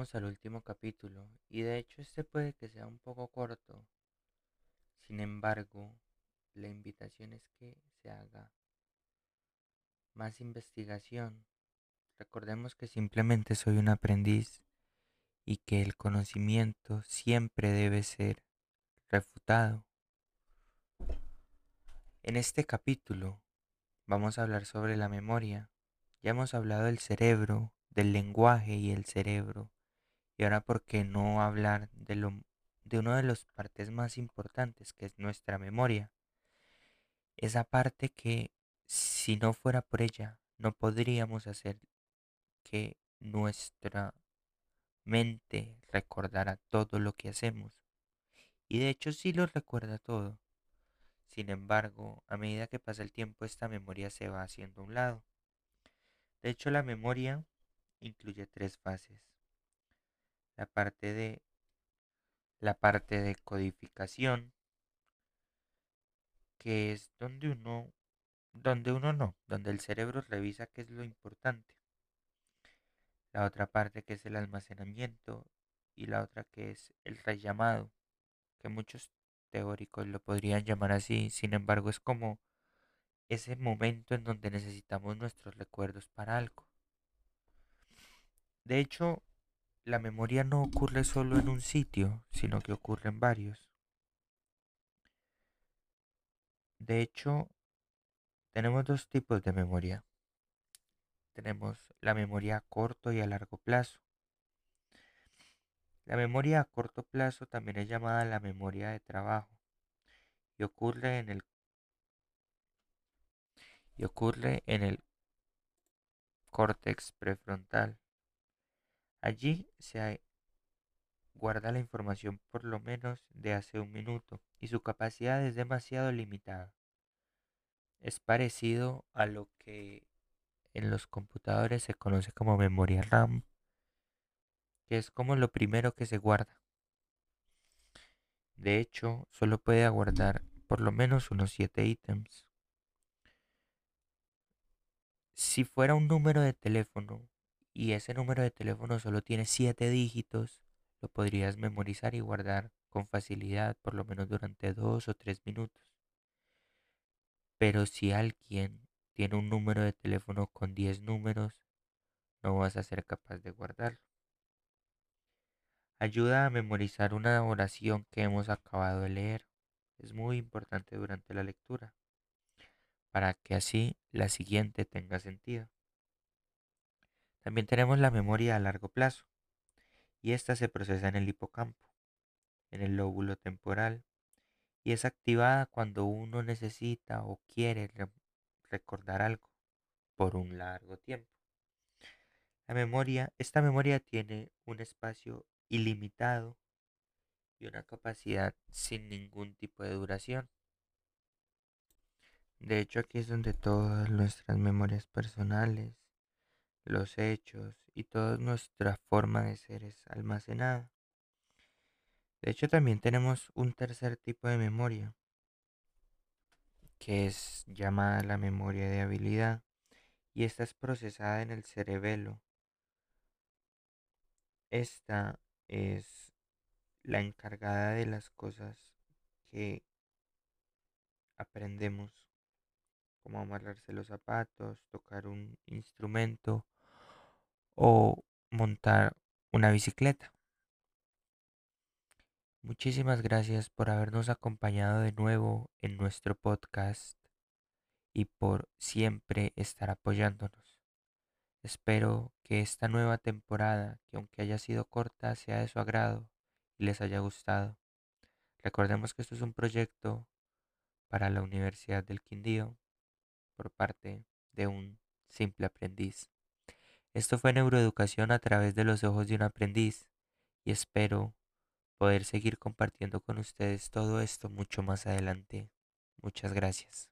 Al último capítulo y de hecho este puede que sea un poco corto. Sin embargo, la invitación es que se haga más investigación. Recordemos que simplemente soy un aprendiz y que el conocimiento siempre debe ser refutado. En este capítulo vamos a hablar sobre la memoria. Ya hemos hablado del cerebro, del lenguaje y el cerebro. Y ahora, ¿por qué no hablar de, lo, de una de las partes más importantes, que es nuestra memoria? Esa parte que, si no fuera por ella, no podríamos hacer que nuestra mente recordara todo lo que hacemos. Y de hecho sí lo recuerda todo. Sin embargo, a medida que pasa el tiempo, esta memoria se va haciendo a un lado. De hecho, la memoria incluye tres fases. La parte de la parte de codificación, que es donde uno donde uno no, donde el cerebro revisa qué es lo importante. La otra parte que es el almacenamiento y la otra que es el rellamado, que muchos teóricos lo podrían llamar así, sin embargo es como ese momento en donde necesitamos nuestros recuerdos para algo. De hecho, la memoria no ocurre solo en un sitio, sino que ocurre en varios. De hecho, tenemos dos tipos de memoria. Tenemos la memoria a corto y a largo plazo. La memoria a corto plazo también es llamada la memoria de trabajo y ocurre en el y ocurre en el córtex prefrontal. Allí se guarda la información por lo menos de hace un minuto y su capacidad es demasiado limitada. Es parecido a lo que en los computadores se conoce como memoria RAM, que es como lo primero que se guarda. De hecho, solo puede guardar por lo menos unos 7 ítems. Si fuera un número de teléfono y ese número de teléfono solo tiene 7 dígitos, lo podrías memorizar y guardar con facilidad por lo menos durante 2 o 3 minutos. Pero si alguien tiene un número de teléfono con 10 números, no vas a ser capaz de guardarlo. Ayuda a memorizar una oración que hemos acabado de leer. Es muy importante durante la lectura, para que así la siguiente tenga sentido. También tenemos la memoria a largo plazo, y esta se procesa en el hipocampo, en el lóbulo temporal, y es activada cuando uno necesita o quiere recordar algo por un largo tiempo. La memoria, esta memoria tiene un espacio ilimitado y una capacidad sin ningún tipo de duración. De hecho, aquí es donde todas nuestras memorias personales, los hechos y toda nuestra forma de ser es almacenada. De hecho, también tenemos un tercer tipo de memoria, que es llamada la memoria de habilidad, y esta es procesada en el cerebelo. Esta es la encargada de las cosas que aprendemos, como amarrarse los zapatos, tocar un instrumento o montar una bicicleta. Muchísimas gracias por habernos acompañado de nuevo en nuestro podcast y por siempre estar apoyándonos. Espero que esta nueva temporada, que aunque haya sido corta, sea de su agrado y les haya gustado. Recordemos que esto es un proyecto para la Universidad del Quindío por parte de un simple aprendiz. Esto fue neuroeducación a través de los ojos de un aprendiz y espero poder seguir compartiendo con ustedes todo esto mucho más adelante. Muchas gracias.